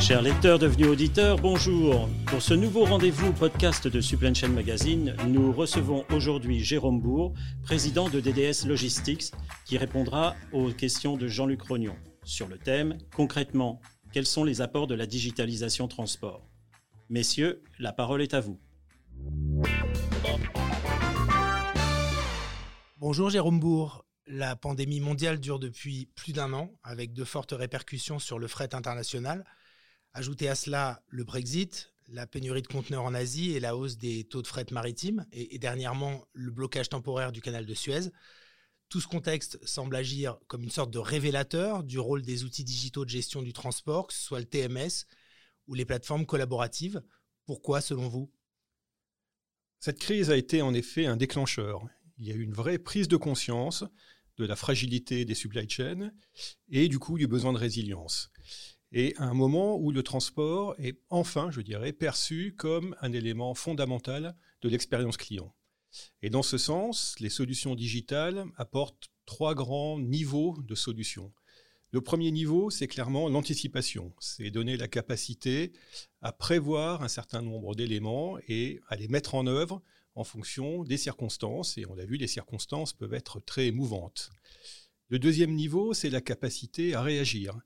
Chers lecteurs devenus auditeurs, bonjour. Pour ce nouveau rendez-vous podcast de Supply Chain Magazine, nous recevons aujourd'hui Jérôme Bourg, président de DDS Logistics, qui répondra aux questions de Jean-Luc Rognon sur le thème Concrètement, quels sont les apports de la digitalisation transport? Messieurs, la parole est à vous. Bonjour Jérôme Bourg. La pandémie mondiale dure depuis plus d'un an, avec de fortes répercussions sur le fret international. Ajoutez à cela le Brexit, la pénurie de conteneurs en Asie et la hausse des taux de fret maritime, et, dernièrement le blocage temporaire du canal de Suez. Tout ce contexte semble agir comme une sorte de révélateur du rôle des outils digitaux de gestion du transport, que ce soit le TMS ou les plateformes collaboratives. Pourquoi, selon vous? Cette crise a été en effet un déclencheur. Il y a eu une vraie prise de conscience de la fragilité des supply chains et du coup du besoin de résilience et un moment où le transport est enfin, je dirais, perçu comme un élément fondamental de l'expérience client. Et dans ce sens, les solutions digitales apportent trois grands niveaux de solutions. Le premier niveau, c'est clairement l'anticipation. C'est donner la capacité à prévoir un certain nombre d'éléments et à les mettre en œuvre en fonction des circonstances. Et on l'a vu, les circonstances peuvent être très émouvantes. Le deuxième niveau, c'est la capacité à réagir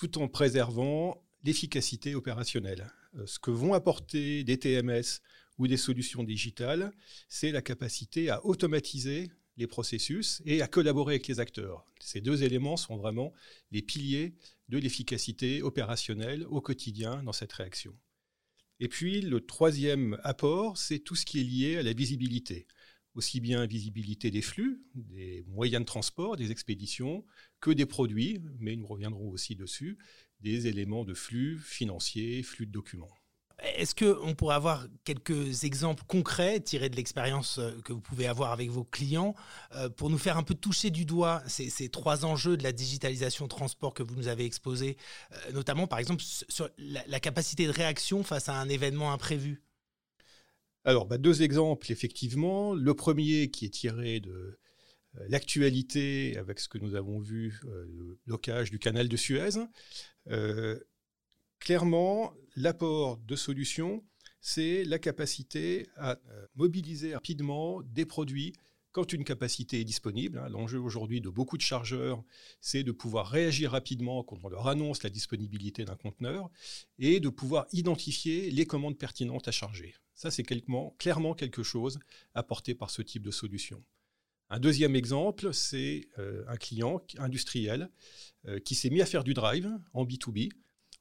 tout en préservant l'efficacité opérationnelle. Euh, ce que vont apporter des TMS ou des solutions digitales, c'est la capacité à automatiser les processus et à collaborer avec les acteurs. Ces deux éléments sont vraiment les piliers de l'efficacité opérationnelle au quotidien dans cette réaction. Et puis le troisième apport, c'est tout ce qui est lié à la visibilité aussi bien visibilité des flux, des moyens de transport, des expéditions, que des produits, mais nous reviendrons aussi dessus, des éléments de flux financiers, flux de documents. Est-ce qu'on pourrait avoir quelques exemples concrets tirés de l'expérience euh, que vous pouvez avoir avec vos clients euh, pour nous faire un peu toucher du doigt ces, trois enjeux de la digitalisation transport que vous nous avez exposés, euh, notamment par exemple sur la capacité de réaction face à un événement imprévu? Alors, bah, deux exemples, effectivement. Le premier qui est tiré de euh, l'actualité avec ce que nous avons vu, euh, le blocage du canal de Suez. Euh, clairement, l'apport de solutions, c'est la capacité à mobiliser rapidement des produits quand une capacité est disponible. Hein. L'enjeu aujourd'hui de beaucoup de chargeurs, c'est de pouvoir réagir rapidement quand on leur annonce la disponibilité d'un conteneur et de pouvoir identifier les commandes pertinentes à charger. Ça, c'est clairement quelque chose apporté par ce type de solution. Un deuxième exemple, c'est euh, un client industriel euh, qui s'est mis à faire du drive en B2B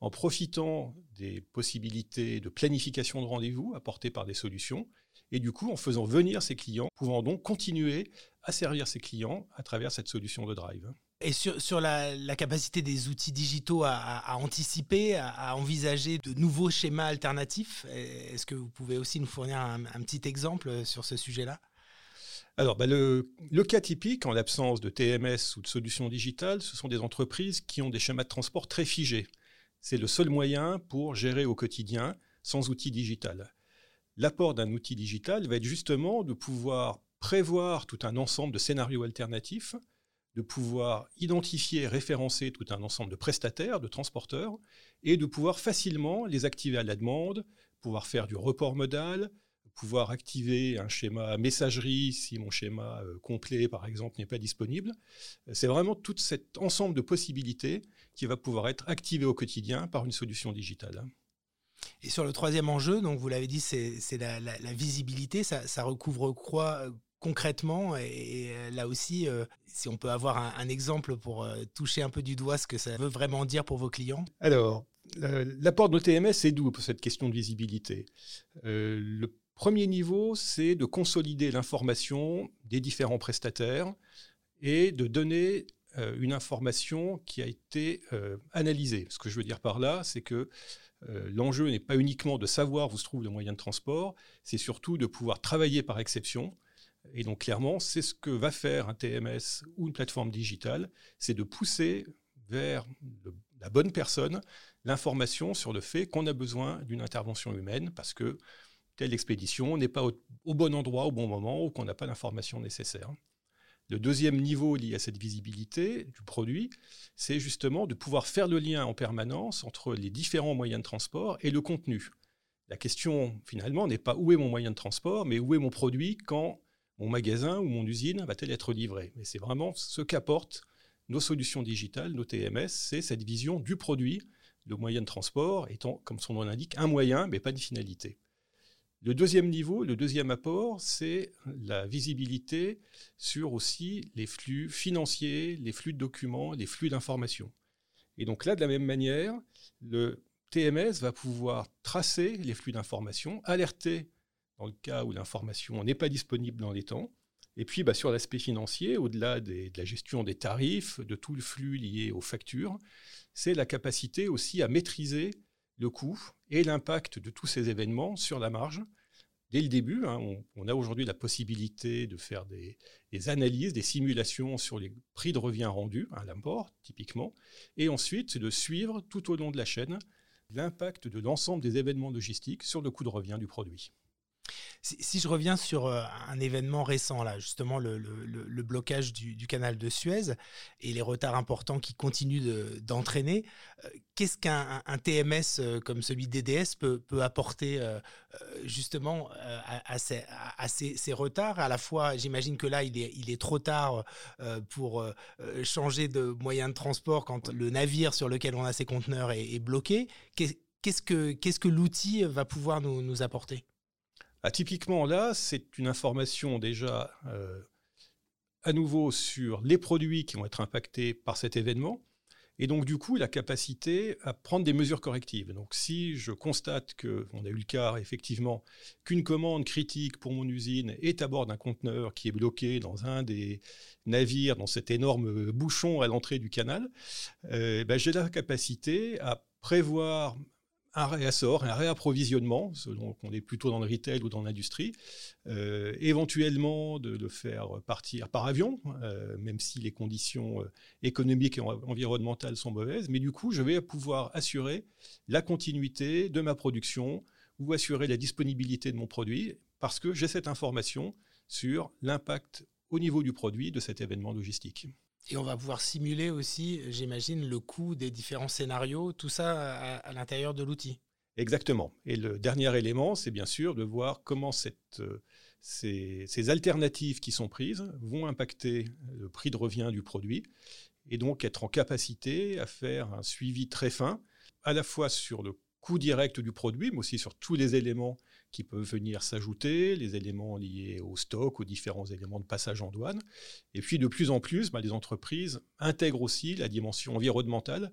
en profitant des possibilités de planification de rendez-vous apportées par des solutions et du coup en faisant venir ses clients, pouvant donc continuer à servir ses clients à travers cette solution de drive. Et sur, la, capacité des outils digitaux à, anticiper, à, envisager de nouveaux schémas alternatifs, est-ce que vous pouvez aussi nous fournir un, petit exemple sur ce sujet-là? Alors, bah, le, cas typique, en l'absence de TMS ou de solutions digitales, ce sont des entreprises qui ont des schémas de transport très figés. C'est le seul moyen pour gérer au quotidien sans outil digital. L'apport d'un outil digital va être justement de pouvoir prévoir tout un ensemble de scénarios alternatifs de pouvoir identifier et référencer tout un ensemble de prestataires, de transporteurs, et de pouvoir facilement les activer à la demande, pouvoir faire du report modal, pouvoir activer un schéma messagerie si mon schéma euh, complet, par exemple, n'est pas disponible. C'est vraiment tout cet ensemble de possibilités qui va pouvoir être activé au quotidien par une solution digitale. Et sur le troisième enjeu, donc vous l'avez dit, c'est la, visibilité. Ça, recouvre quoi concrètement et, euh, là aussi, euh, si on peut avoir un, exemple pour euh, toucher un peu du doigt ce que ça veut vraiment dire pour vos clients? Alors, l'apport de TMS est doux pour cette question de visibilité? le premier niveau, c'est de consolider l'information des différents prestataires et de donner une information qui a été analysée. Ce que je veux dire par là, c'est que l'enjeu n'est pas uniquement de savoir où se trouve le moyen de transport, c'est surtout de pouvoir travailler par exception et donc clairement, c'est ce que va faire un TMS ou une plateforme digitale, c'est de pousser vers la bonne personne l'information sur le fait qu'on a besoin d'une intervention humaine parce que telle expédition n'est pas au, bon endroit au bon moment ou qu'on n'a pas l'information nécessaire. Le deuxième niveau lié à cette visibilité du produit, c'est justement de pouvoir faire le lien en permanence entre les différents moyens de transport et le contenu. La question, finalement, n'est pas où est mon moyen de transport, mais où est mon produit quand mon magasin ou mon usine va-t-elle être livrée. Mais c'est vraiment ce qu'apportent nos solutions digitales, nos TMS, c'est cette vision du produit, le moyen de transport étant, comme son nom l'indique, un moyen, mais pas une finalité. Le deuxième niveau, le deuxième apport, c'est la visibilité sur aussi les flux financiers, les flux de documents, les flux d'informations. Et donc là, de la même manière, le TMS va pouvoir tracer les flux d'informations, alerter dans le cas où l'information n'est pas disponible dans les temps. Et puis bah, sur l'aspect financier, au-delà de la gestion des tarifs, de tout le flux lié aux factures, c'est la capacité aussi à maîtriser le coût et l'impact de tous ces événements sur la marge. Dès le début, hein, on, a aujourd'hui la possibilité de faire des, analyses, des simulations sur les prix de revient rendus à l'import, typiquement, et ensuite de suivre tout au long de la chaîne l'impact de l'ensemble des événements logistiques sur le coût de revient du produit. Si, je reviens sur euh, un événement récent, là, justement le, blocage du, canal de Suez et les retards importants qui continuent d'entraîner, euh, qu'est-ce qu'un TMS euh, comme celui d'EDS peut, peut, apporter justement à, ces, retards? À la fois, j'imagine que là, il est, trop tard pour changer de moyen de transport quand le navire sur lequel on a ces conteneurs est, bloqué. Qu'est-ce que, l'outil va pouvoir nous apporter? Ah, typiquement là, c'est une information déjà euh, à nouveau sur les produits qui vont être impactés par cet événement. Et donc, du coup, la capacité à prendre des mesures correctives. Donc, si je constate qu'on a eu le cas, effectivement, qu'une commande critique pour mon usine est à bord d'un conteneur qui est bloqué dans un des navires, dans cet énorme bouchon à l'entrée du canal, euh, ben, j'ai la capacité à prévoir un réassort, un réapprovisionnement, selon qu'on est plutôt dans le retail ou dans l'industrie, euh, éventuellement de le faire partir par avion, euh, même si les conditions euh, économiques et environnementales sont mauvaises, mais du coup, je vais pouvoir assurer la continuité de ma production ou assurer la disponibilité de mon produit parce que j'ai cette information sur l'impact au niveau du produit de cet événement logistique. Et on va pouvoir simuler aussi, j'imagine, le coût des différents scénarios, tout ça à, l'intérieur de l'outil. Exactement. Et le dernier élément, c'est bien sûr de voir comment euh, ces, alternatives qui sont prises vont impacter le prix de revient du produit et donc être en capacité à faire un suivi très fin, à la fois sur le coût direct du produit, mais aussi sur tous les éléments qui peuvent venir s'ajouter, les éléments liés au stock, aux différents éléments de passage en douane. Et puis de plus en plus, bah, les entreprises intègrent aussi la dimension environnementale.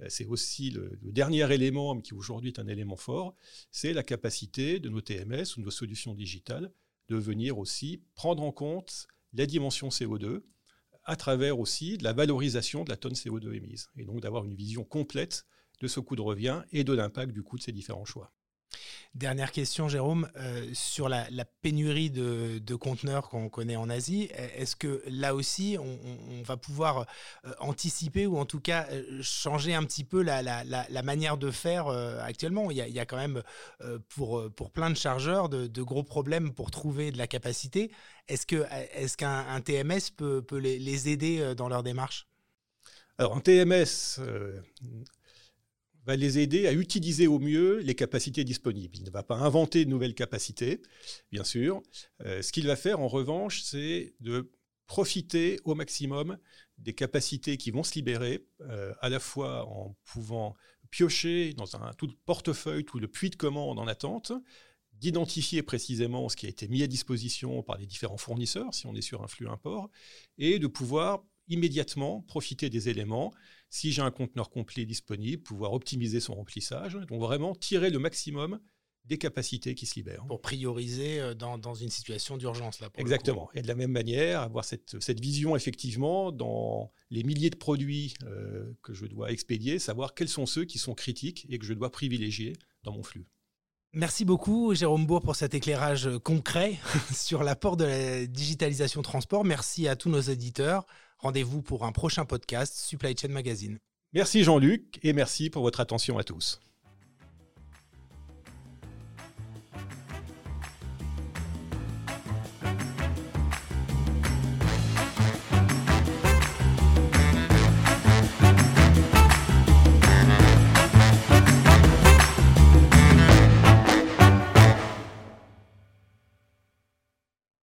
Euh, c'est aussi le, dernier élément, mais qui aujourd'hui est un élément fort, c'est la capacité de nos TMS ou de nos solutions digitales de venir aussi prendre en compte la dimension CO2 à travers aussi de la valorisation de la tonne CO2 émise. Et donc d'avoir une vision complète de ce coût de revient et de l'impact du coût de ces différents choix. Dernière question, Jérôme, euh, sur la, pénurie de, conteneurs qu'on connaît en Asie, est-ce que là aussi, on, va pouvoir euh, anticiper ou en tout cas euh, changer un petit peu la, manière de faire actuellement? Il y, a, quand même, pour, plein de chargeurs, de, gros problèmes pour trouver de la capacité. Est-ce qu'un est TMS peut, les, aider dans leur démarche? Alors, un TMS va les aider à utiliser au mieux les capacités disponibles. Il ne va pas inventer de nouvelles capacités, bien sûr. Euh, ce qu'il va faire, en revanche, c'est de profiter au maximum des capacités qui vont se libérer, euh, à la fois en pouvant piocher dans tout le portefeuille, tout le puits de commande en attente, d'identifier précisément ce qui a été mis à disposition par les différents fournisseurs, si on est sur un flux import, et de pouvoir immédiatement profiter des éléments si j'ai un conteneur complet disponible, pouvoir optimiser son remplissage, donc vraiment tirer le maximum des capacités qui se libèrent. Pour prioriser euh, dans, dans une situation d'urgence. là. Exactement. Et de la même manière, avoir cette, cette, vision effectivement dans les milliers de produits euh, que je dois expédier, savoir quels sont ceux qui sont critiques et que je dois privilégier dans mon flux. Merci beaucoup Jérôme Bourg pour cet éclairage concret sur l'apport de la digitalisation transport. Merci à tous nos éditeurs. Rendez-vous pour un prochain podcast Supply Chain Magazine. Merci Jean-Luc et merci pour votre attention à tous.